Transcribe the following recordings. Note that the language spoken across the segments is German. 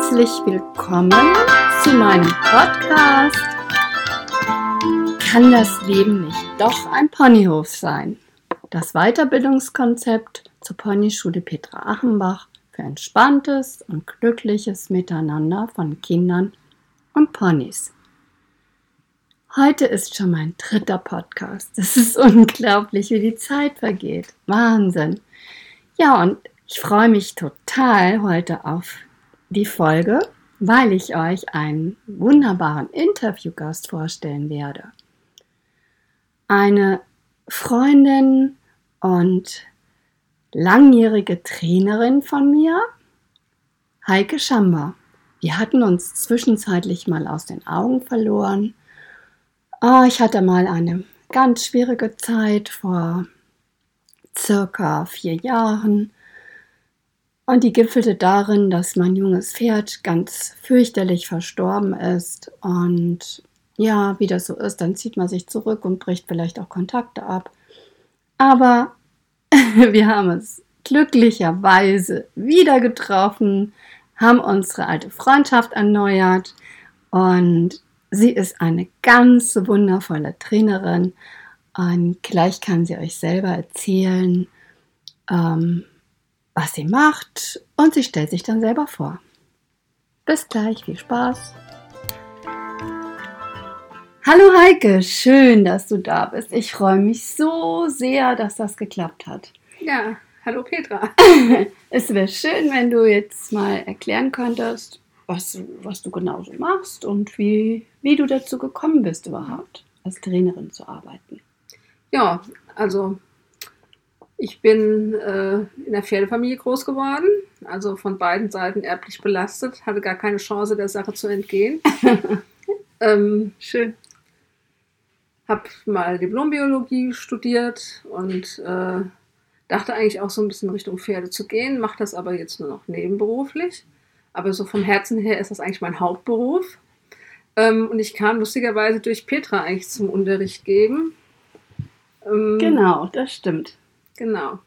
Herzlich willkommen zu meinem Podcast. Kann das Leben nicht doch ein Ponyhof sein? Das Weiterbildungskonzept zur Ponyschule Petra Achenbach für entspanntes und glückliches Miteinander von Kindern und Ponys. Heute ist schon mein dritter Podcast. Es ist unglaublich, wie die Zeit vergeht. Wahnsinn. Ja, und ich freue mich total heute auf die Folge, weil ich euch einen wunderbaren Interviewgast vorstellen werde. Eine Freundin und langjährige Trainerin von mir, Heike Schamber. Wir hatten uns zwischenzeitlich mal aus den Augen verloren. Oh, ich hatte mal eine ganz schwierige Zeit vor circa vier Jahren und die gipfelte darin, dass mein junges Pferd ganz fürchterlich verstorben ist. Und ja, wie das so ist, dann zieht man sich zurück und bricht vielleicht auch Kontakte ab. Aber wir haben es glücklicherweise wieder getroffen, haben unsere alte Freundschaft erneuert und sie ist eine ganz wundervolle Trainerin. Und gleich kann sie euch selber erzählen, ähm, was sie macht und sie stellt sich dann selber vor. Bis gleich, viel Spaß. Hallo Heike, schön, dass du da bist. Ich freue mich so sehr, dass das geklappt hat. Ja, hallo Petra. es wäre schön, wenn du jetzt mal erklären könntest, was, was du genau so machst und wie, wie du dazu gekommen bist, überhaupt als Trainerin zu arbeiten. Ja, also ich bin äh, in der Pferdefamilie groß geworden, also von beiden Seiten erblich belastet, hatte gar keine Chance, der Sache zu entgehen. ähm, Schön. Hab mal Diplombiologie studiert und äh, dachte eigentlich auch so ein bisschen Richtung Pferde zu gehen, mache das aber jetzt nur noch nebenberuflich. Aber so vom Herzen her ist das eigentlich mein Hauptberuf. Ähm, und ich kam lustigerweise durch Petra eigentlich zum Unterricht geben. Ähm, genau, das stimmt. Genau.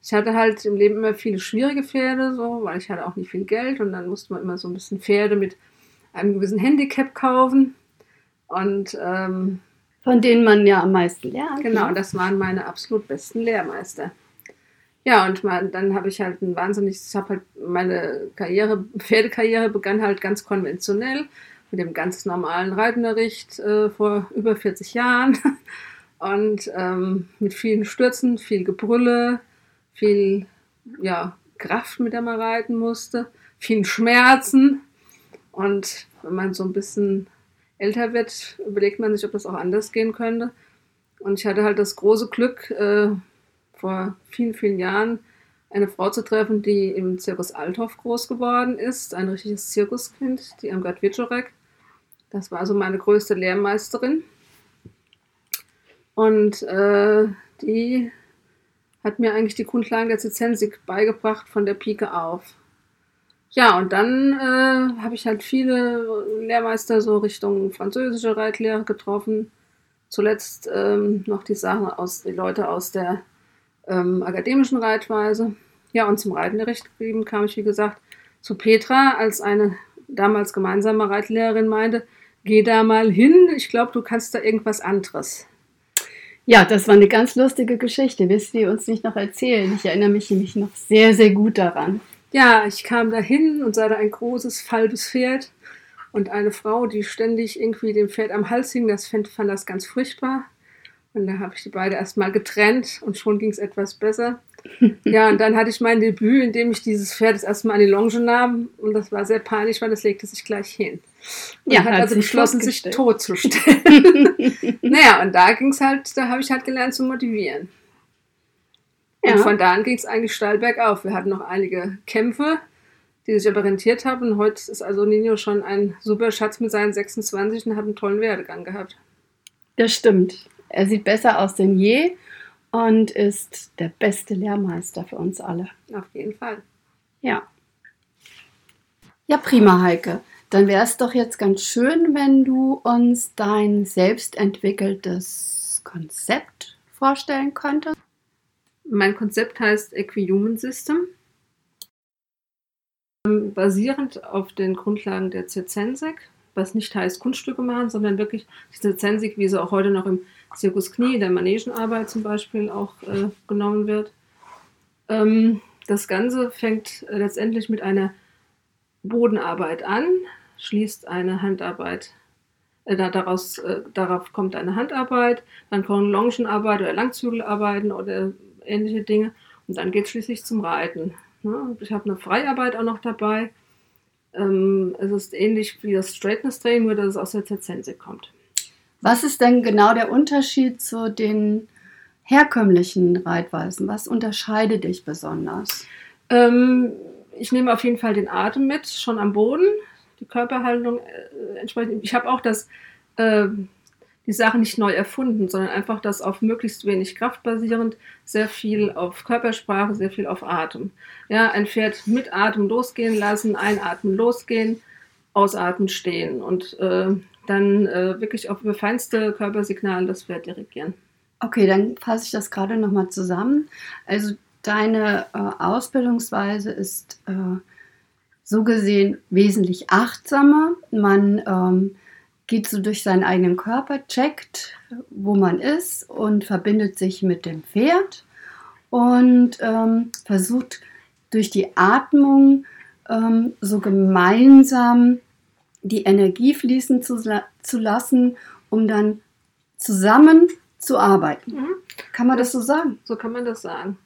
Ich hatte halt im Leben immer viele schwierige Pferde, so, weil ich hatte auch nicht viel Geld und dann musste man immer so ein bisschen Pferde mit einem gewissen Handicap kaufen. Und ähm, von denen man ja am meisten lernt. Genau, ne? das waren meine absolut besten Lehrmeister. Ja, und mal, dann habe ich halt ein wahnsinnig, ich habe halt meine Karriere, Pferdekarriere begann halt ganz konventionell mit dem ganz normalen Reitunterricht äh, vor über 40 Jahren. Und ähm, mit vielen Stürzen, viel Gebrülle, viel ja, Kraft, mit der man reiten musste, vielen Schmerzen. Und wenn man so ein bisschen älter wird, überlegt man sich, ob das auch anders gehen könnte. Und ich hatte halt das große Glück, äh, vor vielen, vielen Jahren eine Frau zu treffen, die im Zirkus Althoff groß geworden ist, ein richtiges Zirkuskind, die Amgard Wiczorek. Das war also meine größte Lehrmeisterin. Und äh, die hat mir eigentlich die Grundlagen der Zizensik beigebracht von der Pike auf. Ja, und dann äh, habe ich halt viele Lehrmeister so Richtung französische Reitlehre getroffen. Zuletzt ähm, noch die Sachen aus, die Leute aus der ähm, akademischen Reitweise. Ja, und zum Reitunterricht geblieben kam ich, wie gesagt, zu Petra, als eine damals gemeinsame Reitlehrerin meinte, geh da mal hin, ich glaube, du kannst da irgendwas anderes. Ja, das war eine ganz lustige Geschichte. Willst du uns nicht noch erzählen? Ich erinnere mich nämlich noch sehr, sehr gut daran. Ja, ich kam dahin und sah da ein großes, falbes Pferd und eine Frau, die ständig irgendwie dem Pferd am Hals hing. Das fand, fand das ganz furchtbar. Und da habe ich die beide erstmal getrennt und schon ging es etwas besser. ja, und dann hatte ich mein Debüt, in dem ich dieses Pferd das erste Mal an die Longe nahm. Und das war sehr peinlich, weil das legte sich gleich hin. Und ja, hat, hat also beschlossen, sich totzustellen. naja, und da ging es halt, da habe ich halt gelernt zu motivieren. Ja. Und von da an ging es eigentlich steil bergauf. Wir hatten noch einige Kämpfe, die sich aber rentiert haben. Und heute ist also Nino schon ein super Schatz mit seinen 26 und hat einen tollen Werdegang gehabt. Das stimmt. Er sieht besser aus denn je und ist der beste Lehrmeister für uns alle. Auf jeden Fall. Ja. Ja, prima, Heike. Dann wäre es doch jetzt ganz schön, wenn du uns dein selbstentwickeltes Konzept vorstellen könntest. Mein Konzept heißt Equihuman System. basierend auf den Grundlagen der Zirzensik, was nicht heißt Kunststücke machen, sondern wirklich die Zirzensik, wie sie auch heute noch im Zirkus Knie, der Manegenarbeit zum Beispiel auch äh, genommen wird. Ähm, das Ganze fängt äh, letztendlich mit einer Bodenarbeit an, schließt eine Handarbeit äh, daraus, äh, darauf kommt eine Handarbeit, dann kommen Longenarbeit oder Langzügelarbeiten oder ähnliche Dinge und dann geht es schließlich zum Reiten. Ne? Ich habe eine Freiarbeit auch noch dabei. Ähm, es ist ähnlich wie das Straightness Training, nur dass es aus der Zerzense kommt. Was ist denn genau der Unterschied zu den herkömmlichen Reitweisen? Was unterscheidet dich besonders? Ähm, ich nehme auf jeden Fall den Atem mit, schon am Boden, die Körperhaltung äh, entsprechend. Ich habe auch das, äh, die Sache nicht neu erfunden, sondern einfach das auf möglichst wenig Kraft basierend, sehr viel auf Körpersprache, sehr viel auf Atem. Ja, ein Pferd mit Atem losgehen lassen, einatmen, losgehen, ausatmen, stehen und äh, dann äh, wirklich auf über feinste Körpersignale das Pferd dirigieren. Okay, dann fasse ich das gerade nochmal zusammen. Also deine äh, Ausbildungsweise ist äh, so gesehen wesentlich achtsamer. Man ähm, geht so durch seinen eigenen Körper, checkt, wo man ist und verbindet sich mit dem Pferd und ähm, versucht durch die Atmung ähm, so gemeinsam die Energie fließen zu, zu lassen, um dann zusammen zu arbeiten. Mhm. Kann man das, das so sagen? So kann man das sagen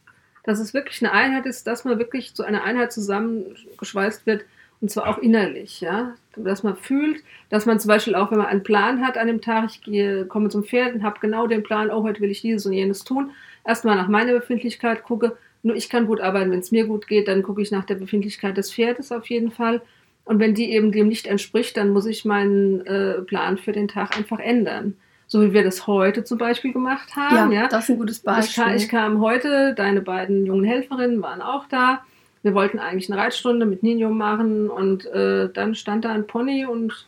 dass es wirklich eine Einheit ist, dass man wirklich zu einer Einheit zusammengeschweißt wird und zwar auch innerlich, ja, dass man fühlt, dass man zum Beispiel auch, wenn man einen Plan hat an dem Tag, ich gehe, komme zum Pferd und habe genau den Plan, oh, heute will ich dieses und jenes tun, erstmal nach meiner Befindlichkeit gucke, nur ich kann gut arbeiten, wenn es mir gut geht, dann gucke ich nach der Befindlichkeit des Pferdes auf jeden Fall. Und wenn die eben dem nicht entspricht, dann muss ich meinen äh, Plan für den Tag einfach ändern so wie wir das heute zum Beispiel gemacht haben. Ja, ja. das ist ein gutes Beispiel. Ich kam, ich kam, heute, deine beiden jungen Helferinnen waren auch da. Wir wollten eigentlich eine Reitstunde mit Nino machen und äh, dann stand da ein Pony und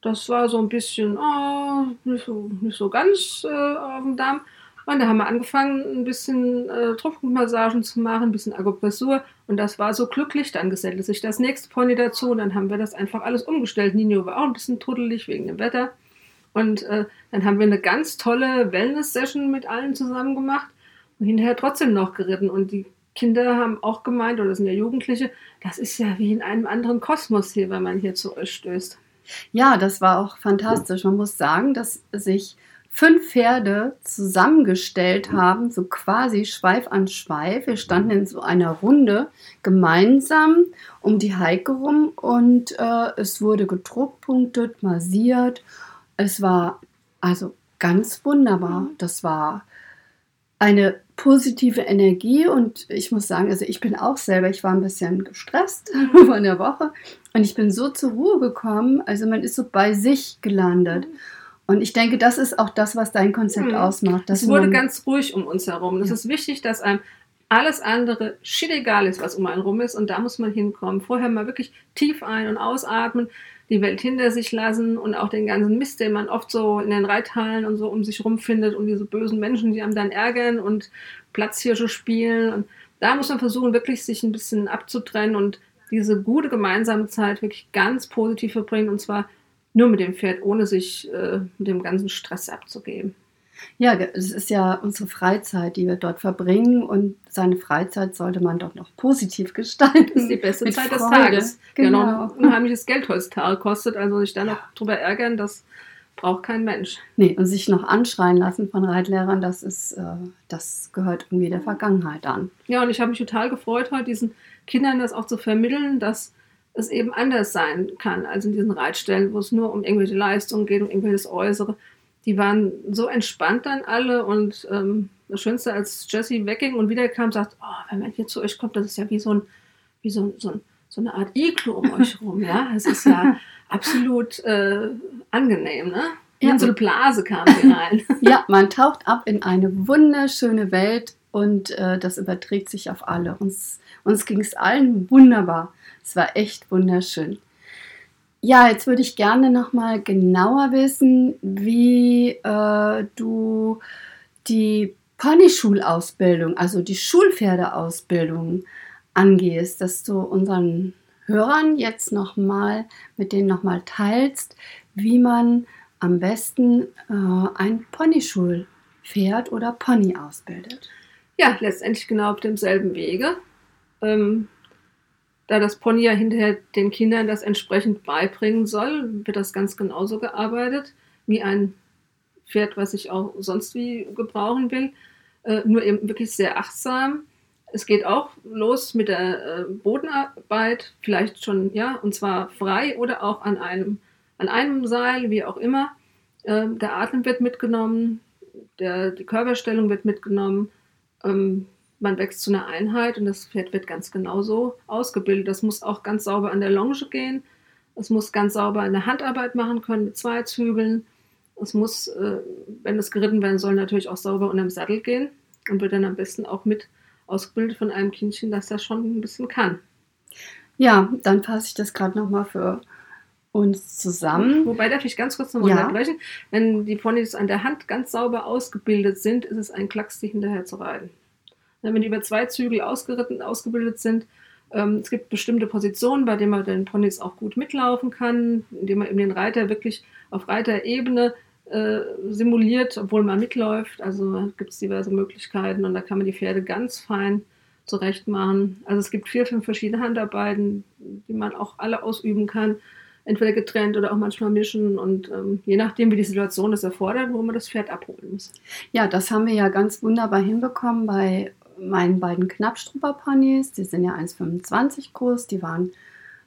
das war so ein bisschen oh, nicht, so, nicht so ganz äh, auf dem Damm. Und da haben wir angefangen, ein bisschen äh, Tropfmassagen zu machen, ein bisschen Akupressur. Und das war so glücklich. Dann gesellte sich das nächste Pony dazu. Und dann haben wir das einfach alles umgestellt. Nino war auch ein bisschen truddelig wegen dem Wetter. Und äh, dann haben wir eine ganz tolle Wellness-Session mit allen zusammen gemacht und hinterher trotzdem noch geritten. Und die Kinder haben auch gemeint, oder sind ja Jugendliche, das ist ja wie in einem anderen Kosmos hier, wenn man hier zu euch stößt. Ja, das war auch fantastisch. Man muss sagen, dass sich fünf Pferde zusammengestellt haben, so quasi Schweif an Schweif. Wir standen in so einer Runde gemeinsam um die Heike rum und äh, es wurde gedruckpunktet, massiert es war also ganz wunderbar. Mhm. Das war eine positive Energie und ich muss sagen, also ich bin auch selber, ich war ein bisschen gestresst mhm. von der Woche und ich bin so zur Ruhe gekommen, also man ist so bei sich gelandet. Und ich denke, das ist auch das, was dein Konzept mhm. ausmacht. Es wurde ganz ruhig um uns herum. Es ja. ist wichtig, dass einem alles andere shit egal ist, was um einen rum ist und da muss man hinkommen. Vorher mal wirklich tief ein- und ausatmen, die Welt hinter sich lassen und auch den ganzen Mist, den man oft so in den Reithallen und so um sich rum findet und diese bösen Menschen, die einem dann ärgern und Platzhirsche spielen. Und da muss man versuchen, wirklich sich ein bisschen abzutrennen und diese gute gemeinsame Zeit wirklich ganz positiv verbringen und zwar nur mit dem Pferd, ohne sich äh, mit dem ganzen Stress abzugeben. Ja, es ist ja unsere Freizeit, die wir dort verbringen und seine Freizeit sollte man doch noch positiv gestalten. Das ist die beste Zeit Freude. des Tages. Genau. Ja, noch ein unheimliches Geld heutzutage kostet, also sich da noch drüber ärgern, das braucht kein Mensch. Nee, und sich noch anschreien lassen von Reitlehrern, das ist, äh, das gehört irgendwie der Vergangenheit an. Ja, und ich habe mich total gefreut, heute diesen Kindern das auch zu vermitteln, dass es eben anders sein kann als in diesen Reitstellen, wo es nur um irgendwelche Leistungen geht, um irgendwelches Äußere, die waren so entspannt dann alle und ähm, das Schönste, als Jessie wegging und wiederkam, sagt, oh, wenn man hier zu euch kommt, das ist ja wie so, ein, wie so, so, ein, so eine Art Iglu um euch rum, ja. Es ist ja absolut äh, angenehm, ne? In ja. so eine Blase kam sie rein. ja, man taucht ab in eine wunderschöne Welt und äh, das überträgt sich auf alle. Uns, uns ging es allen wunderbar. Es war echt wunderschön. Ja, jetzt würde ich gerne noch mal genauer wissen, wie äh, du die Ponyschulausbildung, also die Schulpferdeausbildung angehst, dass du unseren Hörern jetzt nochmal, mit denen nochmal teilst, wie man am besten äh, ein Ponyschulpferd oder Pony ausbildet. Ja, letztendlich genau auf demselben Wege. Ähm, da das Pony ja hinterher den Kindern das entsprechend beibringen soll, wird das ganz genauso gearbeitet wie ein Pferd, was ich auch sonst wie gebrauchen will. Äh, nur eben wirklich sehr achtsam. Es geht auch los mit der äh, Bodenarbeit, vielleicht schon, ja, und zwar frei oder auch an einem, an einem Seil, wie auch immer. Äh, der Atem wird mitgenommen, der, die Körperstellung wird mitgenommen. Ähm, man wächst zu einer Einheit und das Pferd wird ganz genauso ausgebildet. Das muss auch ganz sauber an der Longe gehen. Es muss ganz sauber eine Handarbeit machen können mit zwei Zügeln. Es muss, äh, wenn es geritten werden soll, natürlich auch sauber unterm Sattel gehen und wird dann am besten auch mit ausgebildet von einem Kindchen, das das schon ein bisschen kann. Ja, dann fasse ich das gerade nochmal für uns zusammen. Wobei darf ich ganz kurz nochmal ja. unterbrechen. Wenn die Ponys an der Hand ganz sauber ausgebildet sind, ist es ein Klacks, die hinterher zu reiten. Wenn die über zwei Zügel ausgeritten, ausgebildet sind, ähm, es gibt bestimmte Positionen, bei denen man den Ponys auch gut mitlaufen kann, indem man eben den Reiter wirklich auf Reiterebene äh, simuliert, obwohl man mitläuft. Also gibt es diverse Möglichkeiten und da kann man die Pferde ganz fein zurecht machen. Also es gibt vier, fünf verschiedene Handarbeiten, die man auch alle ausüben kann. Entweder getrennt oder auch manchmal mischen und ähm, je nachdem, wie die Situation es erfordert, wo man das Pferd abholen muss. Ja, das haben wir ja ganz wunderbar hinbekommen bei meinen beiden Knappstrupper-Ponys. Die sind ja 1,25 groß. Die waren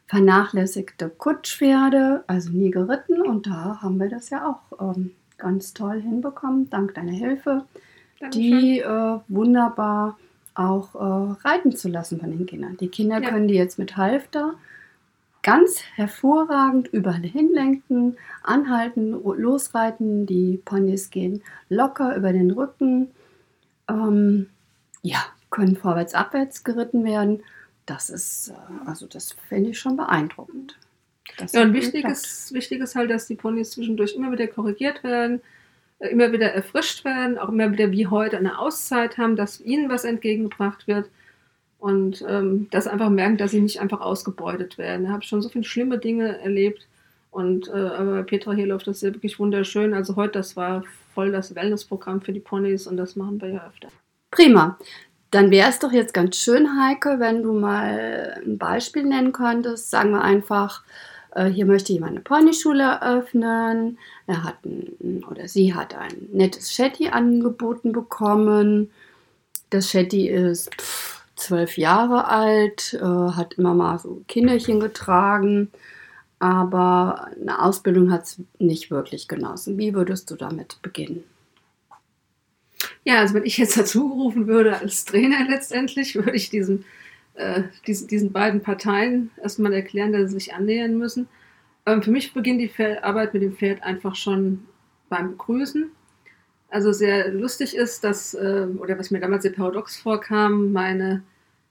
vernachlässigte Kutschpferde, also nie geritten. Und da haben wir das ja auch ähm, ganz toll hinbekommen, dank deiner Hilfe, Dankeschön. die äh, wunderbar auch äh, reiten zu lassen von den Kindern. Die Kinder ja. können die jetzt mit Halfter ganz hervorragend überall hinlenken, anhalten, losreiten. Die Ponys gehen locker über den Rücken. Ähm, ja, können vorwärts, abwärts geritten werden das ist, äh, also das finde ich schon beeindruckend. ja, und wichtig ist, wichtig ist halt, dass die Ponys zwischendurch immer wieder korrigiert werden, immer wieder erfrischt werden, auch immer wieder wie heute eine Auszeit haben, dass ihnen was entgegengebracht wird und ähm, dass einfach merken, dass sie nicht einfach ausgebeutet werden. Ich habe schon so viele schlimme Dinge erlebt und äh, aber Petra hier läuft das ja wirklich wunderschön. Also heute, das war voll das Wellnessprogramm für die Ponys und das machen wir ja öfter. Prima. Dann wäre es doch jetzt ganz schön, Heike, wenn du mal ein Beispiel nennen könntest. Sagen wir einfach, äh, hier möchte jemand eine Ponyschule eröffnen. Er hat ein, oder sie hat ein nettes Shetty angeboten bekommen. Das Shetty ist pff, zwölf Jahre alt, äh, hat immer mal so Kinderchen getragen, aber eine Ausbildung hat es nicht wirklich genossen. Wie würdest du damit beginnen? Ja, also wenn ich jetzt dazu gerufen würde als Trainer letztendlich, würde ich diesen, äh, diesen, diesen beiden Parteien erstmal erklären, dass sie sich annähern müssen. Ähm, für mich beginnt die Arbeit mit dem Pferd einfach schon beim Begrüßen. Also sehr lustig ist, dass, äh, oder was mir damals sehr paradox vorkam, meine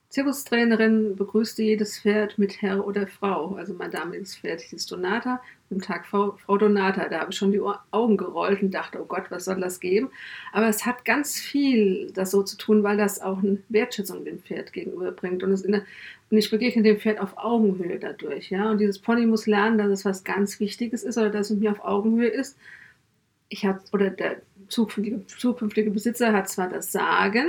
Zirkustrainerin begrüßte jedes Pferd mit Herr oder Frau. Also mein damaliges Pferd hieß Donata, im Tag Frau, Frau Donata. Da habe ich schon die Augen gerollt und dachte, oh Gott, was soll das geben? Aber es hat ganz viel das so zu tun, weil das auch eine Wertschätzung dem Pferd gegenüberbringt. Und, es der, und ich begegne dem Pferd auf Augenhöhe dadurch. Ja? Und dieses Pony muss lernen, dass es was ganz Wichtiges ist oder dass es mir auf Augenhöhe ist. Ich hab, oder der zukünftige, zukünftige Besitzer hat zwar das Sagen,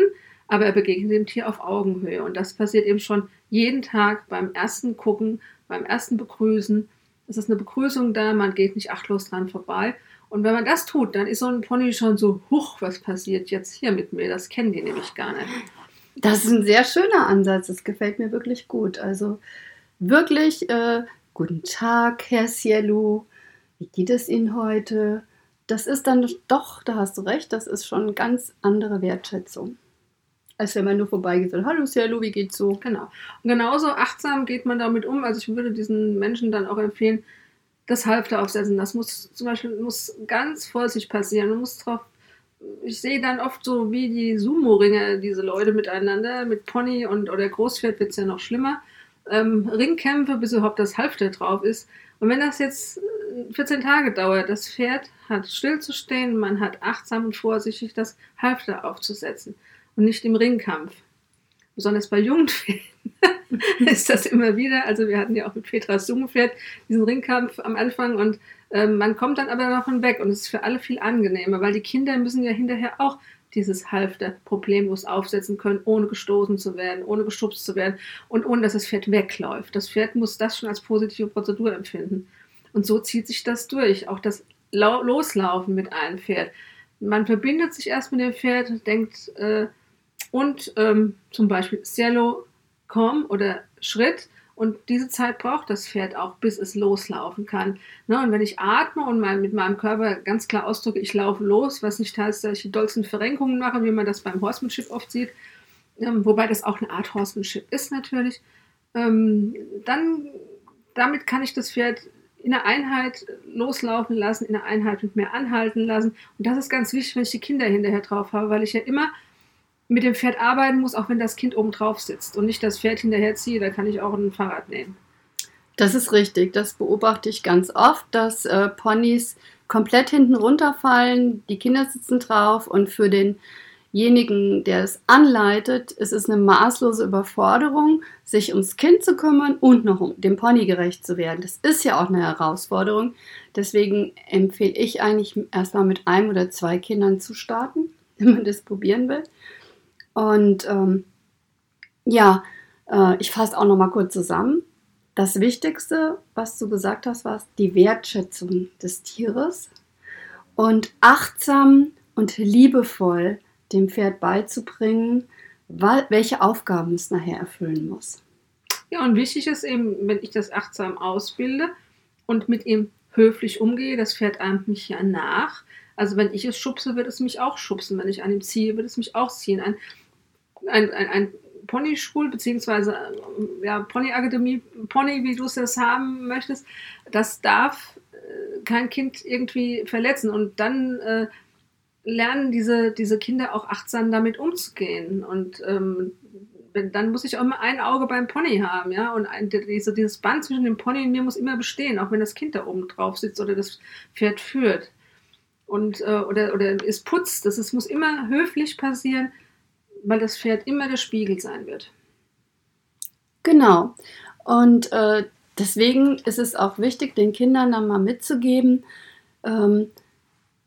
aber er begegnet dem Tier auf Augenhöhe. Und das passiert eben schon jeden Tag beim ersten Gucken, beim ersten Begrüßen. Es ist eine Begrüßung da, man geht nicht achtlos dran vorbei. Und wenn man das tut, dann ist so ein Pony schon so, huch, was passiert jetzt hier mit mir? Das kennen die nämlich gar nicht. Das ist ein sehr schöner Ansatz, das gefällt mir wirklich gut. Also wirklich, äh, guten Tag, Herr Cielo, wie geht es Ihnen heute? Das ist dann doch, da hast du recht, das ist schon eine ganz andere Wertschätzung als wenn man nur vorbeigeht und Hallo Cielo, wie geht's so? Genau. Und genauso achtsam geht man damit um. Also ich würde diesen Menschen dann auch empfehlen, das Halfter aufsetzen. Das muss zum Beispiel muss ganz vorsichtig passieren. Man muss drauf. Ich sehe dann oft so wie die Sumo-Ringer, diese Leute miteinander, mit Pony und oder Großpferd wird es ja noch schlimmer. Ähm, Ringkämpfe, bis überhaupt das Halfter drauf ist. Und wenn das jetzt 14 äh, Tage dauert, das Pferd hat stillzustehen, man hat achtsam und vorsichtig das Halfter aufzusetzen und nicht im Ringkampf. besonders bei jungen Pferden ist das immer wieder. Also wir hatten ja auch mit Petras Jungenpferd diesen Ringkampf am Anfang und äh, man kommt dann aber davon weg und es ist für alle viel angenehmer, weil die Kinder müssen ja hinterher auch dieses Halfter problemlos aufsetzen können, ohne gestoßen zu werden, ohne geschubst zu werden und ohne dass das Pferd wegläuft. Das Pferd muss das schon als positive Prozedur empfinden. Und so zieht sich das durch. Auch das Loslaufen mit einem Pferd. Man verbindet sich erst mit dem Pferd, denkt, äh, und ähm, zum Beispiel Cielo, komm oder Schritt. Und diese Zeit braucht das Pferd auch, bis es loslaufen kann. Ne? Und wenn ich atme und mein, mit meinem Körper ganz klar ausdrücke, ich laufe los, was nicht heißt, dass ich die dollsten Verrenkungen mache, wie man das beim Horsemanship oft sieht, ähm, wobei das auch eine Art Horsemanship ist natürlich, ähm, dann damit kann ich das Pferd in der Einheit loslaufen lassen, in der Einheit mit mir anhalten lassen. Und das ist ganz wichtig, wenn ich die Kinder hinterher drauf habe, weil ich ja immer mit dem Pferd arbeiten muss, auch wenn das Kind oben drauf sitzt und nicht das Pferd hinterher ziehe, da kann ich auch ein Fahrrad nehmen. Das ist richtig. Das beobachte ich ganz oft, dass äh, Ponys komplett hinten runterfallen, die Kinder sitzen drauf und für denjenigen, der es anleitet, ist es eine maßlose Überforderung, sich ums Kind zu kümmern und noch um dem Pony gerecht zu werden. Das ist ja auch eine Herausforderung. Deswegen empfehle ich eigentlich erstmal mit einem oder zwei Kindern zu starten, wenn man das probieren will. Und ähm, ja, äh, ich fasse auch noch mal kurz zusammen. Das Wichtigste, was du gesagt hast, war die Wertschätzung des Tieres und achtsam und liebevoll dem Pferd beizubringen, welche Aufgaben es nachher erfüllen muss. Ja, und wichtig ist eben, wenn ich das achtsam ausbilde und mit ihm höflich umgehe, das Pferd ahmt mich ja nach. Also wenn ich es schubse, wird es mich auch schubsen. Wenn ich an ihm ziehe, wird es mich auch ziehen. Ein ein, ein, ein Ponyschul, beziehungsweise äh, ja, Ponyakademie, Pony, wie du es jetzt haben möchtest, das darf äh, kein Kind irgendwie verletzen. Und dann äh, lernen diese, diese Kinder auch achtsam damit umzugehen. Und ähm, dann muss ich auch immer ein Auge beim Pony haben, ja. Und ein, diese, dieses Band zwischen dem Pony und mir muss immer bestehen, auch wenn das Kind da oben drauf sitzt oder das Pferd führt. Und, äh, oder, oder es putzt. Das es muss immer höflich passieren weil das Pferd immer der Spiegel sein wird. Genau. Und äh, deswegen ist es auch wichtig, den Kindern dann mal mitzugeben, ähm,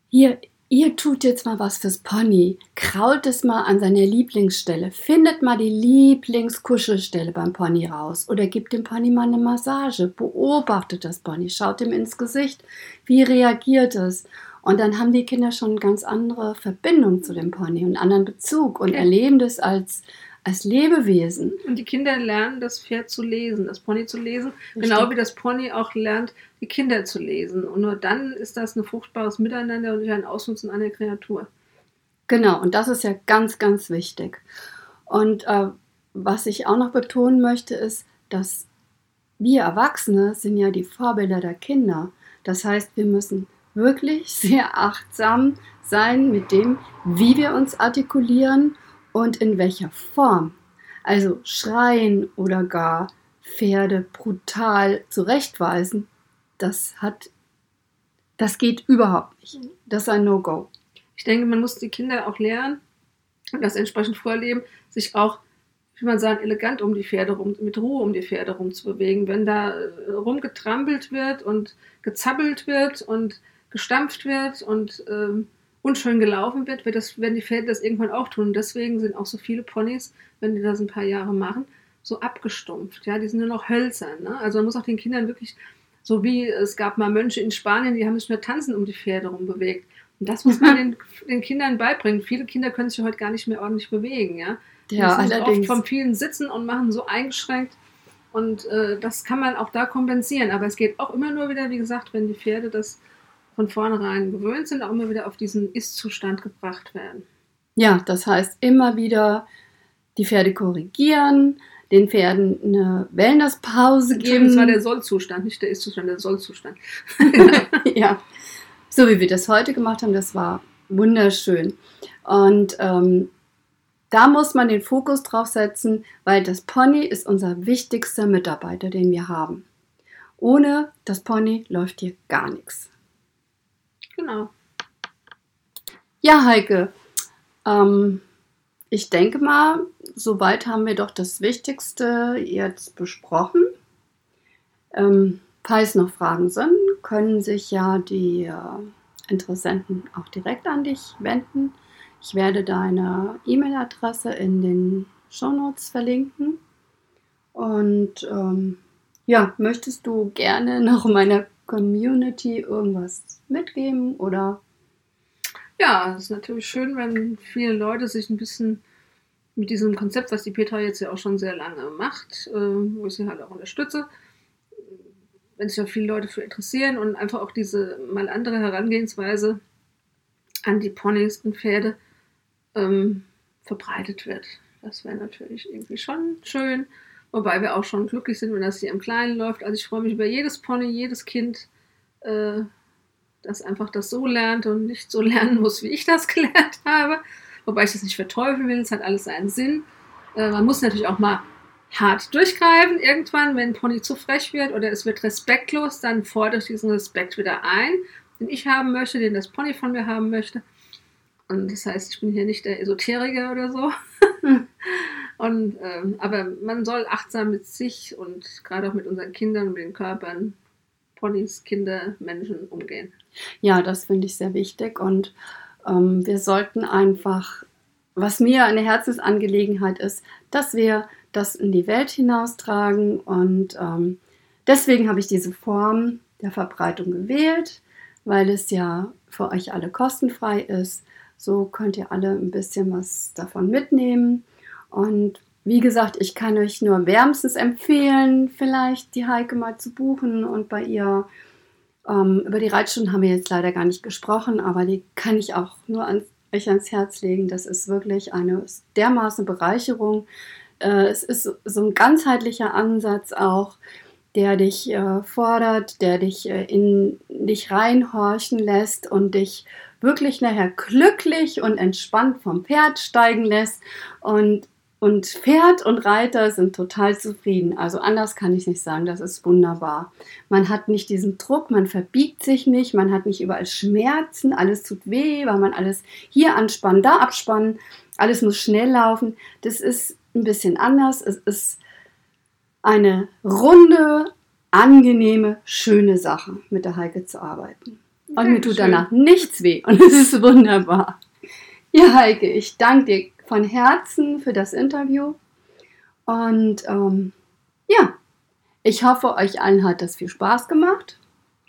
hier, ihr tut jetzt mal was fürs Pony, krault es mal an seiner Lieblingsstelle, findet mal die Lieblingskuschelstelle beim Pony raus. Oder gibt dem Pony mal eine Massage, beobachtet das Pony, schaut ihm ins Gesicht, wie reagiert es? Und dann haben die Kinder schon eine ganz andere Verbindung zu dem Pony und einen anderen Bezug und erleben das als, als Lebewesen. Und die Kinder lernen, das Pferd zu lesen, das Pony zu lesen, Richtig. genau wie das Pony auch lernt, die Kinder zu lesen. Und nur dann ist das ein fruchtbares Miteinander und nicht ein Ausnutzen einer Kreatur. Genau, und das ist ja ganz, ganz wichtig. Und äh, was ich auch noch betonen möchte, ist, dass wir Erwachsene sind ja die Vorbilder der Kinder. Das heißt, wir müssen wirklich sehr achtsam sein mit dem, wie wir uns artikulieren und in welcher Form. Also schreien oder gar Pferde brutal zurechtweisen, das hat, das geht überhaupt nicht. Das ist ein No-Go. Ich denke, man muss die Kinder auch lernen und das entsprechend vorleben, sich auch, wie man sagen, elegant um die Pferde rum, mit Ruhe um die Pferde rumzubewegen. Wenn da äh, rumgetrampelt wird und gezappelt wird und gestampft wird und ähm, unschön gelaufen wird, wird das, werden die Pferde das irgendwann auch tun. Und deswegen sind auch so viele Ponys, wenn die das ein paar Jahre machen, so abgestumpft. Ja, die sind nur noch hölzern. Ne? Also man muss auch den Kindern wirklich, so wie es gab mal Mönche in Spanien, die haben sich nur tanzen um die Pferde rum bewegt. Und das muss man den, den, Kindern beibringen. Viele Kinder können sich heute gar nicht mehr ordentlich bewegen. Ja, ja die sind allerdings. oft vom vielen Sitzen und machen so eingeschränkt. Und äh, das kann man auch da kompensieren. Aber es geht auch immer nur wieder, wie gesagt, wenn die Pferde das von vornherein gewöhnt sind, auch immer wieder auf diesen Ist-Zustand gebracht werden. Ja, das heißt immer wieder die Pferde korrigieren, den Pferden eine Wellnesspause geben. Das war der Sollzustand, nicht der Ist-Zustand, der Sollzustand. ja, so wie wir das heute gemacht haben, das war wunderschön. Und ähm, da muss man den Fokus drauf setzen, weil das Pony ist unser wichtigster Mitarbeiter, den wir haben. Ohne das Pony läuft hier gar nichts. Genau. Ja, Heike, ähm, ich denke mal, soweit haben wir doch das Wichtigste jetzt besprochen. Ähm, falls noch Fragen sind, können sich ja die äh, Interessenten auch direkt an dich wenden. Ich werde deine E-Mail-Adresse in den Shownotes verlinken. Und ähm, ja, möchtest du gerne noch meiner Community irgendwas mitgeben oder? Ja, es ist natürlich schön, wenn viele Leute sich ein bisschen mit diesem Konzept, was die Petra jetzt ja auch schon sehr lange macht, äh, wo ich sie halt auch unterstütze, wenn sich da viele Leute für interessieren und einfach auch diese mal andere Herangehensweise an die Ponys und Pferde ähm, verbreitet wird. Das wäre natürlich irgendwie schon schön. Wobei wir auch schon glücklich sind, wenn das hier im Kleinen läuft. Also ich freue mich über jedes Pony, jedes Kind, äh, das einfach das so lernt und nicht so lernen muss, wie ich das gelernt habe. Wobei ich das nicht verteufeln will, es hat alles seinen Sinn. Äh, man muss natürlich auch mal hart durchgreifen irgendwann, wenn ein Pony zu frech wird oder es wird respektlos, dann fordere ich diesen Respekt wieder ein, den ich haben möchte, den das Pony von mir haben möchte. Und das heißt, ich bin hier nicht der Esoteriker oder so. und, ähm, aber man soll achtsam mit sich und gerade auch mit unseren Kindern und den Körpern, Ponys, Kinder, Menschen umgehen. Ja, das finde ich sehr wichtig und ähm, wir sollten einfach, was mir eine Herzensangelegenheit ist, dass wir das in die Welt hinaustragen und ähm, deswegen habe ich diese Form der Verbreitung gewählt, weil es ja für euch alle kostenfrei ist so könnt ihr alle ein bisschen was davon mitnehmen. Und wie gesagt, ich kann euch nur wärmstens empfehlen, vielleicht die Heike mal zu buchen und bei ihr ähm, über die Reitstunden haben wir jetzt leider gar nicht gesprochen, aber die kann ich auch nur an, euch ans Herz legen. Das ist wirklich eine dermaßen Bereicherung. Äh, es ist so ein ganzheitlicher Ansatz auch, der dich äh, fordert, der dich äh, in dich reinhorchen lässt und dich wirklich nachher glücklich und entspannt vom Pferd steigen lässt und und Pferd und Reiter sind total zufrieden. Also anders kann ich nicht sagen, das ist wunderbar. Man hat nicht diesen Druck, man verbiegt sich nicht, man hat nicht überall Schmerzen, alles tut weh, weil man alles hier anspannen, da abspannen, alles muss schnell laufen. Das ist ein bisschen anders. Es ist eine runde, angenehme, schöne Sache, mit der Heike zu arbeiten. Und mir tut danach nichts weh. Und es ist wunderbar. Ja, Heike, ich danke dir von Herzen für das Interview. Und ähm, ja, ich hoffe, euch allen hat das viel Spaß gemacht.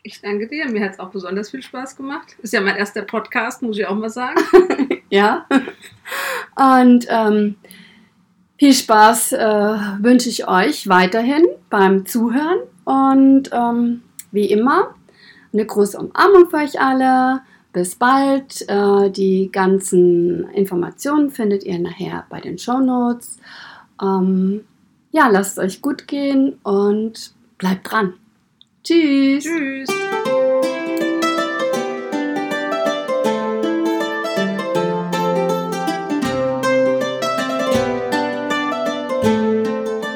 Ich danke dir. Mir hat es auch besonders viel Spaß gemacht. Ist ja mein erster Podcast, muss ich auch mal sagen. ja. Und ähm, viel Spaß äh, wünsche ich euch weiterhin beim Zuhören. Und ähm, wie immer, eine große Umarmung für euch alle. Bis bald. Äh, die ganzen Informationen findet ihr nachher bei den Show Notes. Ähm, ja, lasst es euch gut gehen und bleibt dran. Tschüss. Tschüss.